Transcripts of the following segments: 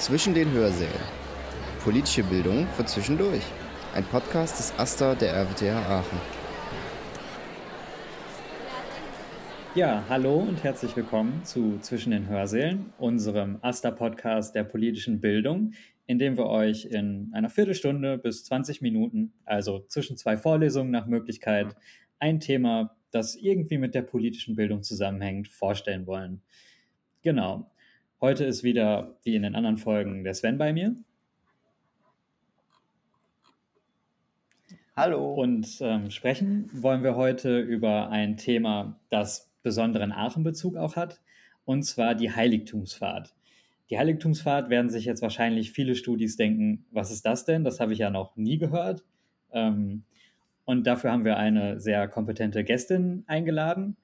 Zwischen den Hörsälen. Politische Bildung für zwischendurch. Ein Podcast des AStA der RWTH Aachen. Ja, hallo und herzlich willkommen zu Zwischen den Hörsälen, unserem AStA-Podcast der politischen Bildung, in dem wir euch in einer Viertelstunde bis 20 Minuten, also zwischen zwei Vorlesungen nach Möglichkeit, ein Thema, das irgendwie mit der politischen Bildung zusammenhängt, vorstellen wollen. Genau. Heute ist wieder, wie in den anderen Folgen, der Sven bei mir. Hallo. Und ähm, sprechen wollen wir heute über ein Thema, das besonderen Aachenbezug auch hat, und zwar die Heiligtumsfahrt. Die Heiligtumsfahrt werden sich jetzt wahrscheinlich viele Studis denken, was ist das denn? Das habe ich ja noch nie gehört. Ähm, und dafür haben wir eine sehr kompetente Gästin eingeladen.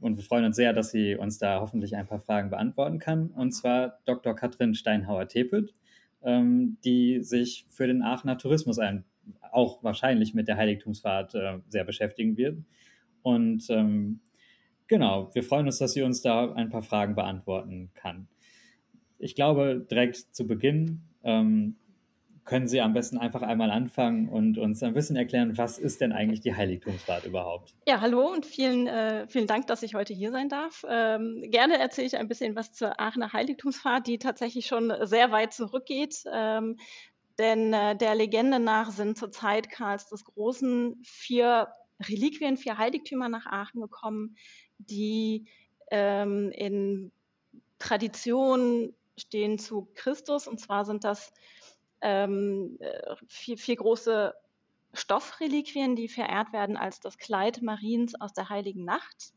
Und wir freuen uns sehr, dass sie uns da hoffentlich ein paar Fragen beantworten kann. Und zwar Dr. Katrin Steinhauer-Tepet, ähm, die sich für den Aachener Tourismus ein, auch wahrscheinlich mit der Heiligtumsfahrt äh, sehr beschäftigen wird. Und ähm, genau, wir freuen uns, dass sie uns da ein paar Fragen beantworten kann. Ich glaube, direkt zu Beginn ähm, können Sie am besten einfach einmal anfangen und uns ein bisschen erklären, was ist denn eigentlich die Heiligtumsfahrt überhaupt? Ja, hallo und vielen, äh, vielen Dank, dass ich heute hier sein darf. Ähm, gerne erzähle ich ein bisschen was zur Aachener Heiligtumsfahrt, die tatsächlich schon sehr weit zurückgeht. Ähm, denn äh, der Legende nach sind zur Zeit Karls des Großen vier Reliquien, vier Heiligtümer nach Aachen gekommen, die ähm, in Tradition stehen zu Christus. Und zwar sind das ähm, äh, vier, vier große Stoffreliquien, die verehrt werden als das Kleid Mariens aus der Heiligen Nacht,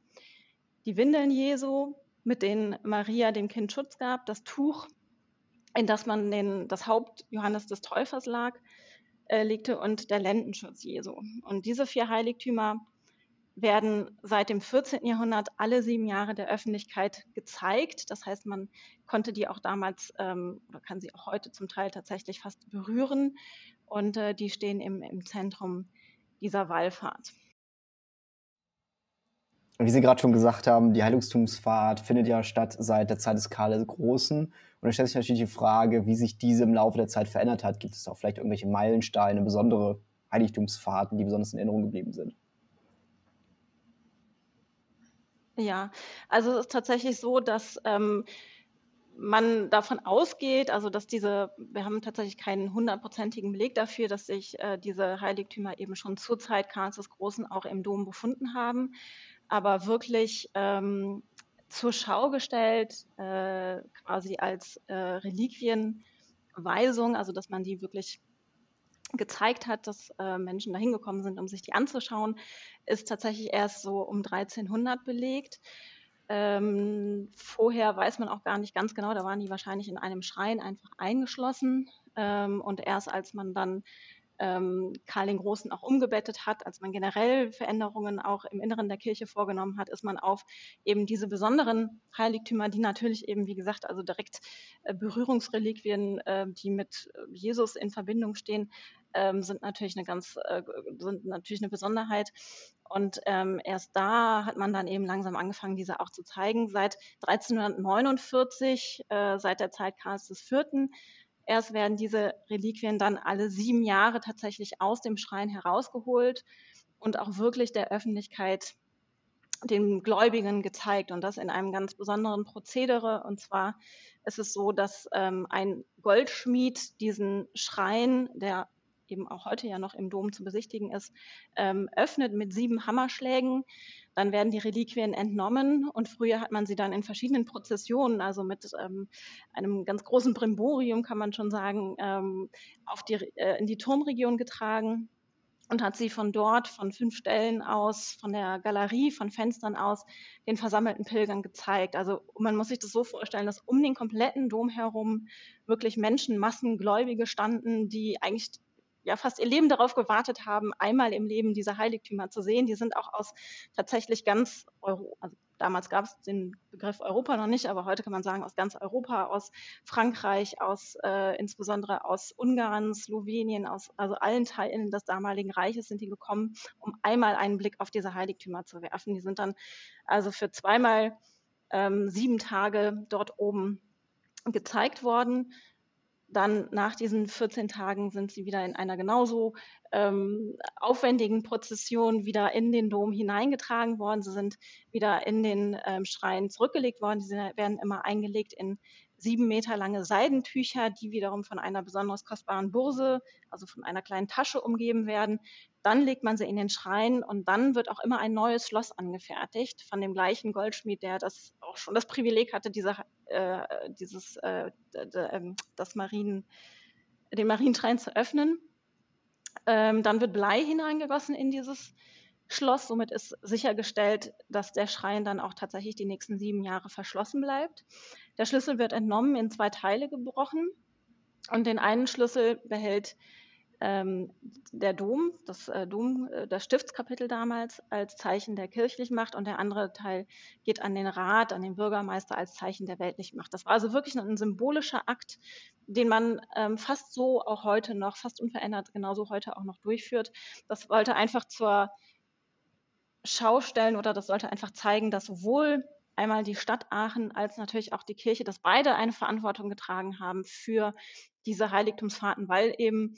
die Windeln Jesu, mit denen Maria dem Kind Schutz gab, das Tuch, in das man den, das Haupt Johannes des Täufers lag, äh, legte und der Lendenschutz Jesu. Und diese vier Heiligtümer werden seit dem 14. Jahrhundert alle sieben Jahre der Öffentlichkeit gezeigt. Das heißt, man konnte die auch damals ähm, oder kann sie auch heute zum Teil tatsächlich fast berühren. Und äh, die stehen im, im Zentrum dieser Wallfahrt. Wie Sie gerade schon gesagt haben, die Heiligtumsfahrt findet ja statt seit der Zeit des Karl des Großen. Und da stellt sich natürlich die Frage, wie sich diese im Laufe der Zeit verändert hat. Gibt es auch vielleicht irgendwelche Meilensteine, besondere Heiligtumsfahrten, die besonders in Erinnerung geblieben sind? Ja, also es ist tatsächlich so, dass ähm, man davon ausgeht, also dass diese, wir haben tatsächlich keinen hundertprozentigen Beleg dafür, dass sich äh, diese Heiligtümer eben schon zur Zeit Karls des Großen auch im Dom befunden haben, aber wirklich ähm, zur Schau gestellt, äh, quasi als äh, Reliquienweisung, also dass man die wirklich gezeigt hat, dass äh, Menschen dahin gekommen sind, um sich die anzuschauen, ist tatsächlich erst so um 1300 belegt. Ähm, vorher weiß man auch gar nicht ganz genau, da waren die wahrscheinlich in einem Schrein einfach eingeschlossen. Ähm, und erst als man dann ähm, Karl den Großen auch umgebettet hat, als man generell Veränderungen auch im Inneren der Kirche vorgenommen hat, ist man auf eben diese besonderen Heiligtümer, die natürlich eben, wie gesagt, also direkt äh, Berührungsreliquien, äh, die mit äh, Jesus in Verbindung stehen, ähm, sind natürlich eine ganz, äh, sind natürlich eine Besonderheit. Und ähm, erst da hat man dann eben langsam angefangen, diese auch zu zeigen. Seit 1349, äh, seit der Zeit Karls IV., erst werden diese Reliquien dann alle sieben Jahre tatsächlich aus dem Schrein herausgeholt und auch wirklich der Öffentlichkeit den Gläubigen gezeigt und das in einem ganz besonderen Prozedere. Und zwar ist es so, dass ähm, ein Goldschmied diesen Schrein, der eben auch heute ja noch im Dom zu besichtigen ist, ähm, öffnet mit sieben Hammerschlägen. Dann werden die Reliquien entnommen und früher hat man sie dann in verschiedenen Prozessionen, also mit ähm, einem ganz großen Brimborium, kann man schon sagen, ähm, auf die, äh, in die Turmregion getragen und hat sie von dort, von fünf Stellen aus, von der Galerie, von Fenstern aus, den versammelten Pilgern gezeigt. Also man muss sich das so vorstellen, dass um den kompletten Dom herum wirklich Menschenmassen, Gläubige standen, die eigentlich ja fast ihr Leben darauf gewartet haben, einmal im Leben diese Heiligtümer zu sehen. Die sind auch aus tatsächlich ganz Euro, also damals gab es den Begriff Europa noch nicht, aber heute kann man sagen aus ganz Europa, aus Frankreich, aus äh, insbesondere aus Ungarn, Slowenien, aus also allen Teilen des damaligen Reiches sind die gekommen, um einmal einen Blick auf diese Heiligtümer zu werfen. Die sind dann also für zweimal ähm, sieben Tage dort oben gezeigt worden dann nach diesen 14 Tagen sind sie wieder in einer genauso ähm, aufwendigen Prozession wieder in den Dom hineingetragen worden. Sie sind wieder in den ähm, Schrein zurückgelegt worden. Sie werden immer eingelegt in sieben Meter lange Seidentücher, die wiederum von einer besonders kostbaren Burse, also von einer kleinen Tasche umgeben werden. Dann legt man sie in den Schrein und dann wird auch immer ein neues Schloss angefertigt von dem gleichen Goldschmied, der das auch schon das Privileg hatte, diese, äh, dieses, äh, ähm, das Marien, den Marienschrein zu öffnen. Ähm, dann wird Blei hineingegossen in dieses Schloss. Somit ist sichergestellt, dass der Schrein dann auch tatsächlich die nächsten sieben Jahre verschlossen bleibt. Der Schlüssel wird entnommen, in zwei Teile gebrochen und den einen Schlüssel behält ähm, der Dom, das äh, Dom, äh, das Stiftskapitel damals als Zeichen der kirchlichen Macht und der andere Teil geht an den Rat, an den Bürgermeister als Zeichen der weltlichen Macht. Das war also wirklich ein symbolischer Akt, den man ähm, fast so auch heute noch, fast unverändert genauso heute auch noch durchführt. Das wollte einfach zur Schaustellen oder das sollte einfach zeigen, dass sowohl einmal die Stadt Aachen als natürlich auch die Kirche, dass beide eine Verantwortung getragen haben für diese Heiligtumsfahrten, weil eben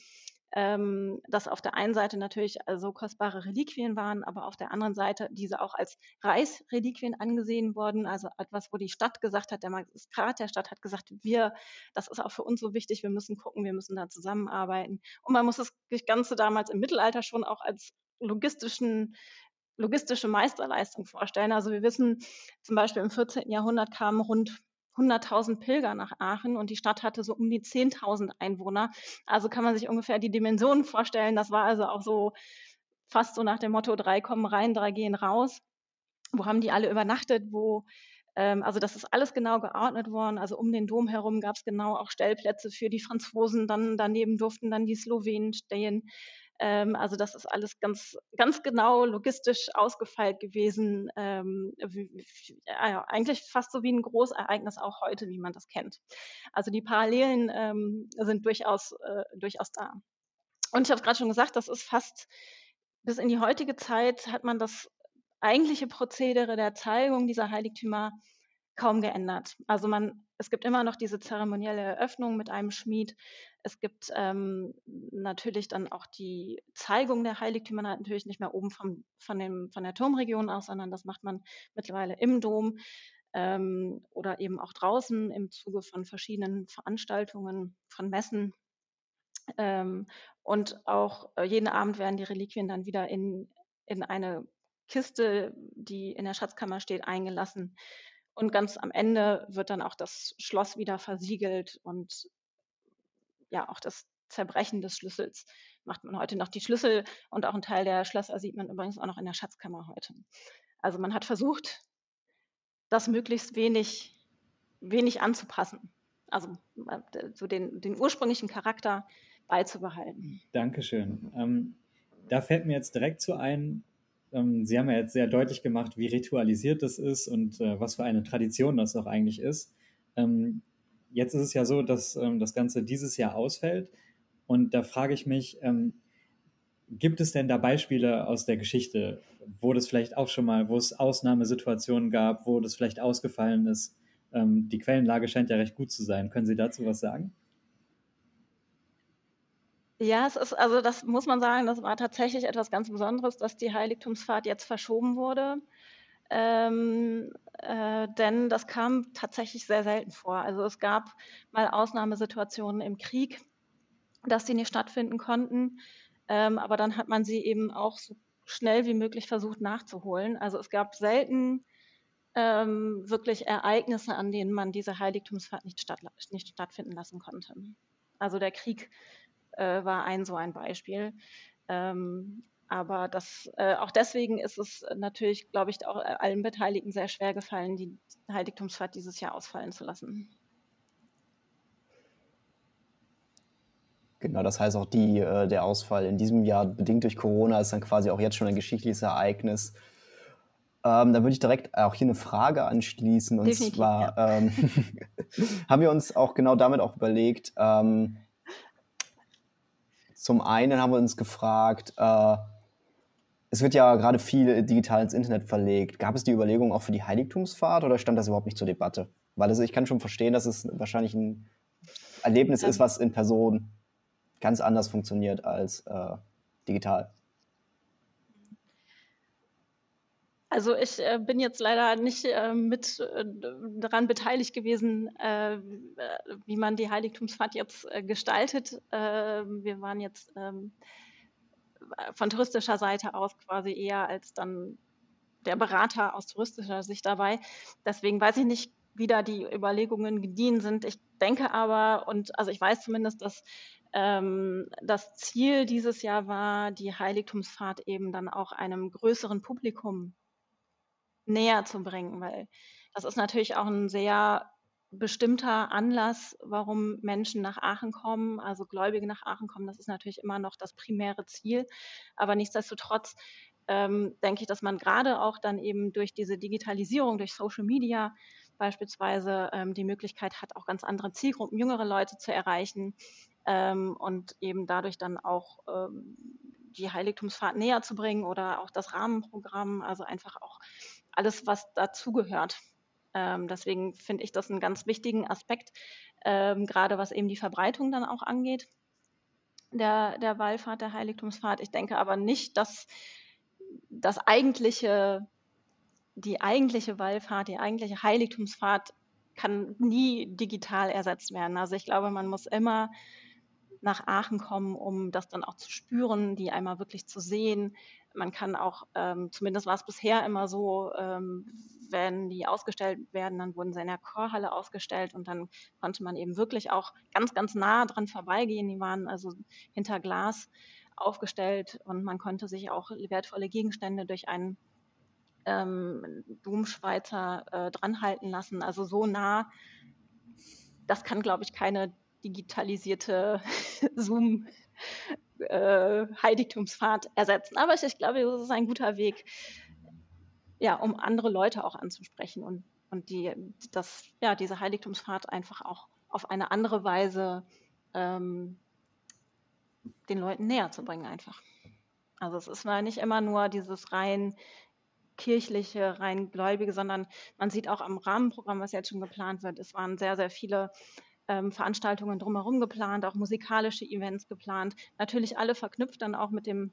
ähm, das auf der einen Seite natürlich so kostbare Reliquien waren, aber auf der anderen Seite diese auch als Reichsreliquien angesehen wurden. Also etwas, wo die Stadt gesagt hat, der Magistrat der Stadt hat gesagt, wir, das ist auch für uns so wichtig, wir müssen gucken, wir müssen da zusammenarbeiten. Und man muss das Ganze damals im Mittelalter schon auch als logistischen logistische Meisterleistung vorstellen. Also wir wissen zum Beispiel im 14. Jahrhundert kamen rund 100.000 Pilger nach Aachen und die Stadt hatte so um die 10.000 Einwohner. Also kann man sich ungefähr die Dimensionen vorstellen. Das war also auch so fast so nach dem Motto, drei kommen rein, drei gehen raus. Wo haben die alle übernachtet? Wo ähm, also das ist alles genau geordnet worden. Also um den Dom herum gab es genau auch Stellplätze für die Franzosen. Dann daneben durften dann die Slowenen stehen. Ähm, also das ist alles ganz, ganz genau logistisch ausgefeilt gewesen. Ähm, wie, ja, eigentlich fast so wie ein Großereignis auch heute, wie man das kennt. Also die Parallelen ähm, sind durchaus, äh, durchaus da. Und ich habe gerade schon gesagt, das ist fast bis in die heutige Zeit hat man das eigentliche Prozedere der Zeigung dieser Heiligtümer kaum geändert. Also man, es gibt immer noch diese zeremonielle Eröffnung mit einem Schmied. Es gibt ähm, natürlich dann auch die Zeigung der Heiligtümer natürlich nicht mehr oben vom, von, dem, von der Turmregion aus, sondern das macht man mittlerweile im Dom ähm, oder eben auch draußen im Zuge von verschiedenen Veranstaltungen, von Messen. Ähm, und auch äh, jeden Abend werden die Reliquien dann wieder in, in eine Kiste, die in der Schatzkammer steht, eingelassen. Und ganz am Ende wird dann auch das Schloss wieder versiegelt und ja, auch das Zerbrechen des Schlüssels macht man heute noch. Die Schlüssel und auch ein Teil der Schlösser sieht man übrigens auch noch in der Schatzkammer heute. Also man hat versucht, das möglichst wenig, wenig anzupassen. Also äh, so den, den ursprünglichen Charakter beizubehalten. Dankeschön. Ähm, da fällt mir jetzt direkt zu ein, ähm, Sie haben ja jetzt sehr deutlich gemacht, wie ritualisiert das ist und äh, was für eine Tradition das auch eigentlich ist. Ähm, jetzt ist es ja so, dass ähm, das Ganze dieses Jahr ausfällt. Und da frage ich mich, ähm, gibt es denn da Beispiele aus der Geschichte, wo das vielleicht auch schon mal, wo es Ausnahmesituationen gab, wo das vielleicht ausgefallen ist? Ähm, die Quellenlage scheint ja recht gut zu sein. Können Sie dazu was sagen? Ja, es ist, also das muss man sagen, das war tatsächlich etwas ganz Besonderes, dass die Heiligtumsfahrt jetzt verschoben wurde. Ähm, äh, denn das kam tatsächlich sehr selten vor. Also es gab mal Ausnahmesituationen im Krieg, dass sie nicht stattfinden konnten. Ähm, aber dann hat man sie eben auch so schnell wie möglich versucht nachzuholen. Also es gab selten ähm, wirklich Ereignisse, an denen man diese Heiligtumsfahrt nicht, statt, nicht stattfinden lassen konnte. Also der Krieg äh, war ein so ein Beispiel. Ähm, aber das, äh, auch deswegen ist es natürlich, glaube ich, auch allen Beteiligten sehr schwer gefallen, die Heiligtumsfahrt dieses Jahr ausfallen zu lassen. Genau, das heißt auch die, äh, der Ausfall in diesem Jahr bedingt durch Corona ist dann quasi auch jetzt schon ein geschichtliches Ereignis. Ähm, da würde ich direkt auch hier eine Frage anschließen. Und Definitiv, zwar ja. ähm, haben wir uns auch genau damit auch überlegt, ähm, zum einen haben wir uns gefragt, äh, es wird ja gerade viel digital ins Internet verlegt. Gab es die Überlegung auch für die Heiligtumsfahrt oder stand das überhaupt nicht zur Debatte? Weil also ich kann schon verstehen, dass es wahrscheinlich ein Erlebnis ist, was in Person ganz anders funktioniert als äh, digital. Also ich äh, bin jetzt leider nicht äh, mit äh, daran beteiligt gewesen, äh, wie man die Heiligtumsfahrt jetzt äh, gestaltet. Ähm, wir waren jetzt ähm, von touristischer Seite aus quasi eher als dann der Berater aus touristischer Sicht dabei. Deswegen weiß ich nicht, wie da die Überlegungen gediehen sind. Ich denke aber, und also ich weiß zumindest, dass ähm, das Ziel dieses Jahr war, die Heiligtumsfahrt eben dann auch einem größeren Publikum näher zu bringen, weil das ist natürlich auch ein sehr bestimmter Anlass, warum Menschen nach Aachen kommen, also Gläubige nach Aachen kommen. Das ist natürlich immer noch das primäre Ziel. Aber nichtsdestotrotz ähm, denke ich, dass man gerade auch dann eben durch diese Digitalisierung, durch Social Media beispielsweise ähm, die Möglichkeit hat, auch ganz andere Zielgruppen, jüngere Leute zu erreichen ähm, und eben dadurch dann auch ähm, die Heiligtumsfahrt näher zu bringen oder auch das Rahmenprogramm, also einfach auch alles, was dazugehört. Ähm, deswegen finde ich das einen ganz wichtigen Aspekt, ähm, gerade was eben die Verbreitung dann auch angeht, der, der Wallfahrt, der Heiligtumsfahrt. Ich denke aber nicht, dass das eigentliche, die eigentliche Wallfahrt, die eigentliche Heiligtumsfahrt kann nie digital ersetzt werden. Also ich glaube, man muss immer nach Aachen kommen, um das dann auch zu spüren, die einmal wirklich zu sehen. Man kann auch, ähm, zumindest war es bisher immer so, ähm, wenn die ausgestellt werden, dann wurden sie in der Chorhalle ausgestellt und dann konnte man eben wirklich auch ganz, ganz nah dran vorbeigehen. Die waren also hinter Glas aufgestellt und man konnte sich auch wertvolle Gegenstände durch einen ähm, Domschweizer äh, dranhalten lassen. Also so nah, das kann, glaube ich, keine digitalisierte Zoom äh, Heiligtumsfahrt ersetzen. Aber ich, ich glaube, das ist ein guter Weg, ja, um andere Leute auch anzusprechen und, und die, das, ja, diese Heiligtumsfahrt einfach auch auf eine andere Weise ähm, den Leuten näher zu bringen einfach. Also es ist nicht immer nur dieses rein kirchliche, rein gläubige, sondern man sieht auch am Rahmenprogramm, was jetzt schon geplant wird, es waren sehr, sehr viele ähm, Veranstaltungen drumherum geplant, auch musikalische Events geplant. Natürlich alle verknüpft dann auch mit dem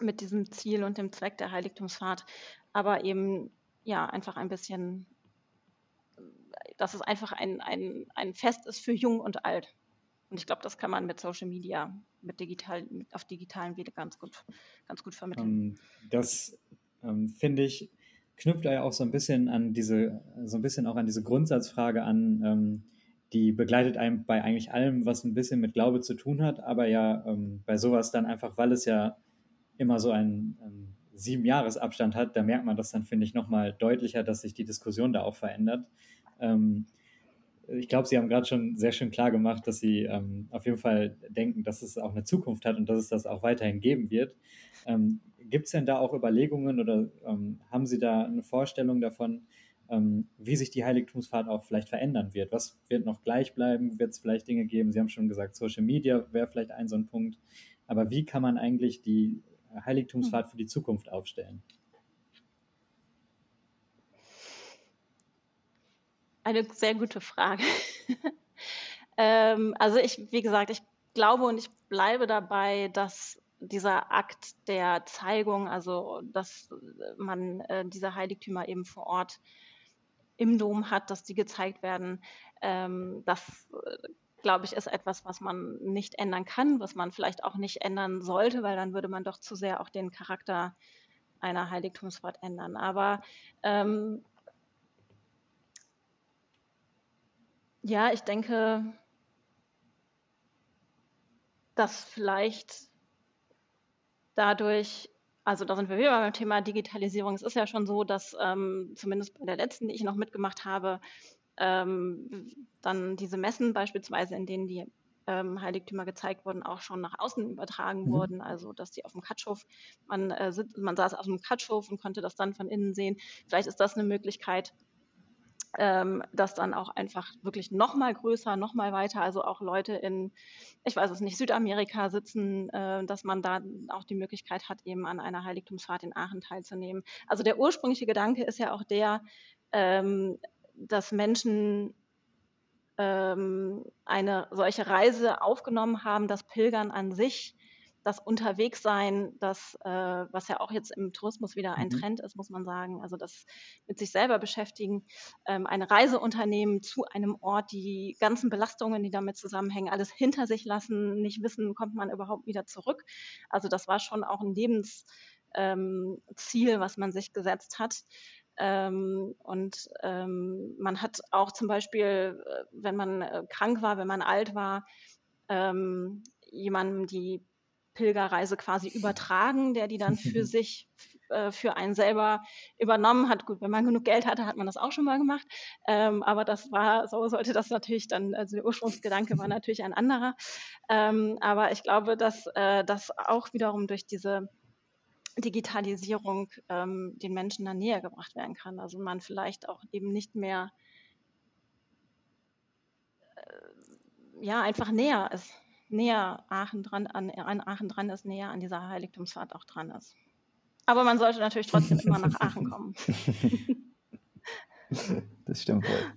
mit diesem Ziel und dem Zweck der Heiligtumsfahrt, aber eben ja einfach ein bisschen, dass es einfach ein, ein, ein Fest ist für Jung und Alt. Und ich glaube, das kann man mit Social Media, mit digital, mit auf digitalen Wege ganz gut, ganz gut vermitteln. Ähm, das ähm, finde ich knüpft ja auch so ein bisschen an diese, so ein bisschen auch an diese Grundsatzfrage an, ähm, die begleitet einem bei eigentlich allem, was ein bisschen mit Glaube zu tun hat, aber ja ähm, bei sowas dann einfach, weil es ja immer so einen ähm, sieben Jahresabstand hat, da merkt man das dann, finde ich, nochmal deutlicher, dass sich die Diskussion da auch verändert. Ähm, ich glaube, Sie haben gerade schon sehr schön klar gemacht, dass Sie ähm, auf jeden Fall denken, dass es auch eine Zukunft hat und dass es das auch weiterhin geben wird. Ähm, Gibt es denn da auch Überlegungen oder ähm, haben Sie da eine Vorstellung davon, wie sich die Heiligtumsfahrt auch vielleicht verändern wird. Was wird noch gleich bleiben? Wird es vielleicht Dinge geben? Sie haben schon gesagt, Social Media wäre vielleicht ein so ein Punkt. Aber wie kann man eigentlich die Heiligtumsfahrt für die Zukunft aufstellen? Eine sehr gute Frage. ähm, also ich, wie gesagt, ich glaube und ich bleibe dabei, dass dieser Akt der Zeigung, also dass man äh, diese Heiligtümer eben vor Ort im Dom hat, dass die gezeigt werden. Ähm, das, äh, glaube ich, ist etwas, was man nicht ändern kann, was man vielleicht auch nicht ändern sollte, weil dann würde man doch zu sehr auch den Charakter einer Heiligtumsfahrt ändern. Aber ähm, ja, ich denke, dass vielleicht dadurch also da sind wir wieder beim Thema Digitalisierung. Es ist ja schon so, dass ähm, zumindest bei der letzten, die ich noch mitgemacht habe, ähm, dann diese Messen beispielsweise, in denen die ähm, Heiligtümer gezeigt wurden, auch schon nach außen übertragen mhm. wurden. Also dass die auf dem Katschhof, man, äh, man saß auf dem Katschhof und konnte das dann von innen sehen. Vielleicht ist das eine Möglichkeit, ähm, das dann auch einfach wirklich noch mal größer, noch mal weiter, also auch Leute in, ich weiß es nicht, Südamerika sitzen, äh, dass man da auch die Möglichkeit hat, eben an einer Heiligtumsfahrt in Aachen teilzunehmen. Also der ursprüngliche Gedanke ist ja auch der, ähm, dass Menschen ähm, eine solche Reise aufgenommen haben, das Pilgern an sich das Unterwegssein, das, äh, was ja auch jetzt im Tourismus wieder ein mhm. Trend ist, muss man sagen, also das mit sich selber beschäftigen, ähm, eine Reise unternehmen zu einem Ort, die ganzen Belastungen, die damit zusammenhängen, alles hinter sich lassen, nicht wissen, kommt man überhaupt wieder zurück. Also das war schon auch ein Lebensziel, ähm, was man sich gesetzt hat. Ähm, und ähm, man hat auch zum Beispiel, äh, wenn man äh, krank war, wenn man alt war, ähm, jemandem die Pilgerreise quasi übertragen, der die dann für sich, äh, für einen selber übernommen hat. Gut, wenn man genug Geld hatte, hat man das auch schon mal gemacht. Ähm, aber das war, so sollte das natürlich dann, also der Ursprungsgedanke war natürlich ein anderer. Ähm, aber ich glaube, dass äh, das auch wiederum durch diese Digitalisierung ähm, den Menschen dann näher gebracht werden kann. Also man vielleicht auch eben nicht mehr äh, ja einfach näher ist näher Aachen dran, an, an Aachen dran ist, näher an dieser Heiligtumsfahrt auch dran ist. Aber man sollte natürlich trotzdem immer nach Aachen kommen. das stimmt wohl.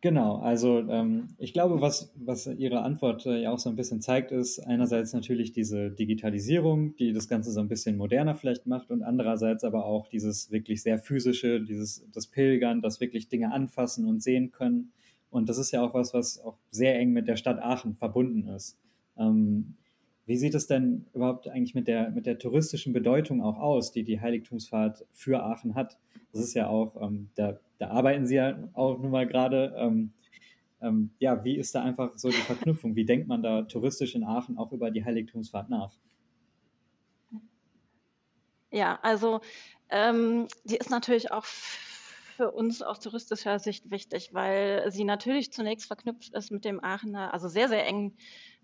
Genau, also ähm, ich glaube, was, was Ihre Antwort äh, ja auch so ein bisschen zeigt, ist einerseits natürlich diese Digitalisierung, die das Ganze so ein bisschen moderner vielleicht macht und andererseits aber auch dieses wirklich sehr physische, dieses das Pilgern, das wirklich Dinge anfassen und sehen können. Und das ist ja auch was, was auch sehr eng mit der Stadt Aachen verbunden ist. Ähm, wie sieht es denn überhaupt eigentlich mit der, mit der touristischen Bedeutung auch aus, die die Heiligtumsfahrt für Aachen hat? Das ist ja auch, ähm, da, da arbeiten Sie ja auch nun mal gerade. Ähm, ähm, ja, wie ist da einfach so die Verknüpfung? Wie denkt man da touristisch in Aachen auch über die Heiligtumsfahrt nach? Ja, also ähm, die ist natürlich auch für uns aus touristischer Sicht wichtig, weil sie natürlich zunächst verknüpft ist mit dem Aachener, also sehr, sehr eng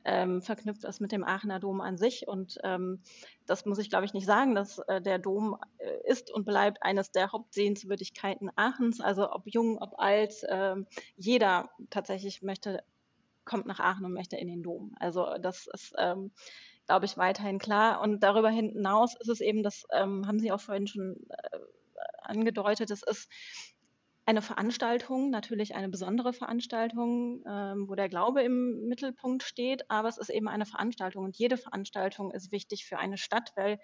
ähm, verknüpft ist mit dem Aachener Dom an sich. Und ähm, das muss ich, glaube ich, nicht sagen, dass äh, der Dom äh, ist und bleibt eines der Hauptsehenswürdigkeiten Aachens. Also ob jung, ob alt, äh, jeder tatsächlich möchte, kommt nach Aachen und möchte in den Dom. Also das ist, ähm, glaube ich, weiterhin klar. Und darüber hinaus ist es eben, das ähm, haben Sie auch vorhin schon äh, angedeutet, es ist eine Veranstaltung, natürlich eine besondere Veranstaltung, ähm, wo der Glaube im Mittelpunkt steht, aber es ist eben eine Veranstaltung und jede Veranstaltung ist wichtig für eine Stadt, weil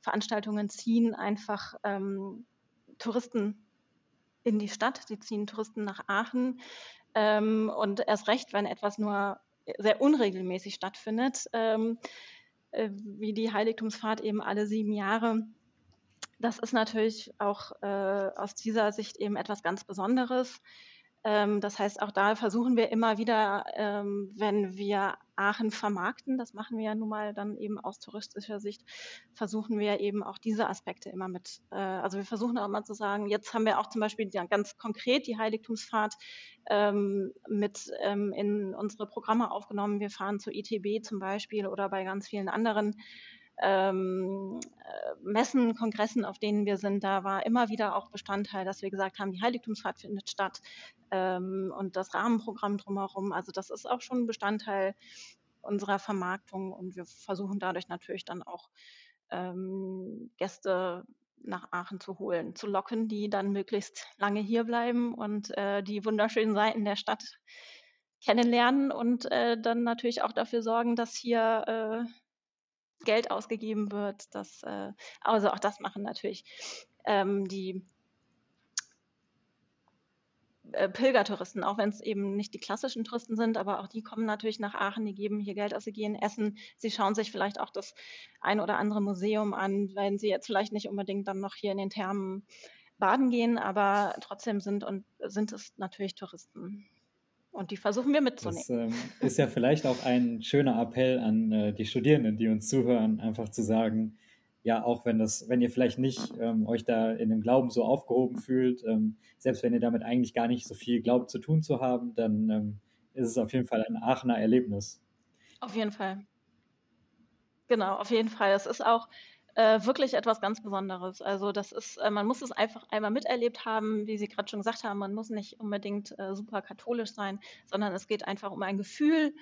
Veranstaltungen ziehen einfach ähm, Touristen in die Stadt, sie ziehen Touristen nach Aachen ähm, und erst recht, wenn etwas nur sehr unregelmäßig stattfindet, ähm, äh, wie die Heiligtumsfahrt eben alle sieben Jahre das ist natürlich auch äh, aus dieser Sicht eben etwas ganz Besonderes. Ähm, das heißt, auch da versuchen wir immer wieder, ähm, wenn wir Aachen vermarkten, das machen wir ja nun mal dann eben aus touristischer Sicht, versuchen wir eben auch diese Aspekte immer mit. Äh, also wir versuchen auch mal zu sagen, jetzt haben wir auch zum Beispiel ja, ganz konkret die Heiligtumsfahrt ähm, mit ähm, in unsere Programme aufgenommen. Wir fahren zur ITB zum Beispiel oder bei ganz vielen anderen ähm, äh, Messen, Kongressen, auf denen wir sind, da war immer wieder auch Bestandteil, dass wir gesagt haben, die Heiligtumsfahrt findet statt ähm, und das Rahmenprogramm drumherum. Also das ist auch schon Bestandteil unserer Vermarktung und wir versuchen dadurch natürlich dann auch ähm, Gäste nach Aachen zu holen, zu locken, die dann möglichst lange hier bleiben und äh, die wunderschönen Seiten der Stadt kennenlernen und äh, dann natürlich auch dafür sorgen, dass hier äh, Geld ausgegeben wird. Das, äh, also auch das machen natürlich ähm, die äh, Pilgertouristen, auch wenn es eben nicht die klassischen Touristen sind, aber auch die kommen natürlich nach Aachen, die geben hier Geld aus, sie gehen essen, sie schauen sich vielleicht auch das ein oder andere Museum an, wenn sie jetzt vielleicht nicht unbedingt dann noch hier in den Thermen baden gehen, aber trotzdem sind und sind es natürlich Touristen. Und die versuchen wir mitzunehmen. Das ähm, ist ja vielleicht auch ein schöner Appell an äh, die Studierenden, die uns zuhören, einfach zu sagen, ja, auch wenn das, wenn ihr vielleicht nicht ähm, euch da in dem Glauben so aufgehoben fühlt, ähm, selbst wenn ihr damit eigentlich gar nicht so viel glaubt zu tun zu haben, dann ähm, ist es auf jeden Fall ein Aachener Erlebnis. Auf jeden Fall. Genau, auf jeden Fall. Es ist auch, äh, wirklich etwas ganz Besonderes. Also das ist, äh, man muss es einfach einmal miterlebt haben, wie Sie gerade schon gesagt haben, man muss nicht unbedingt äh, super katholisch sein, sondern es geht einfach um ein Gefühl,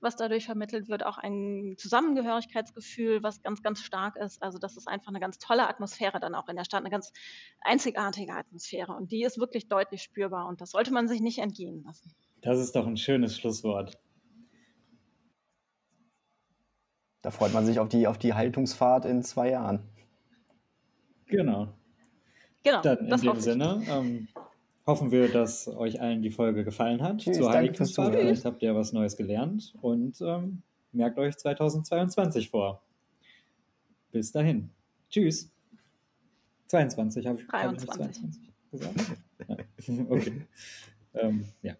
was dadurch vermittelt wird, auch ein Zusammengehörigkeitsgefühl, was ganz, ganz stark ist. Also das ist einfach eine ganz tolle Atmosphäre dann auch in der Stadt, eine ganz einzigartige Atmosphäre. Und die ist wirklich deutlich spürbar und das sollte man sich nicht entgehen lassen. Das ist doch ein schönes Schlusswort. Da freut man sich auf die, auf die Haltungsfahrt in zwei Jahren. Genau. Genau. Dann in dem Sinne ähm, hoffen wir, dass euch allen die Folge gefallen hat. Tschüss, Zur danke fürs Heiligtumsfahrt. Vielleicht habt ihr was Neues gelernt und ähm, merkt euch 2022 vor. Bis dahin. Tschüss. 22 habe ich, hab ich nicht 23. 22 gesagt. Ja. Okay. ähm, ja.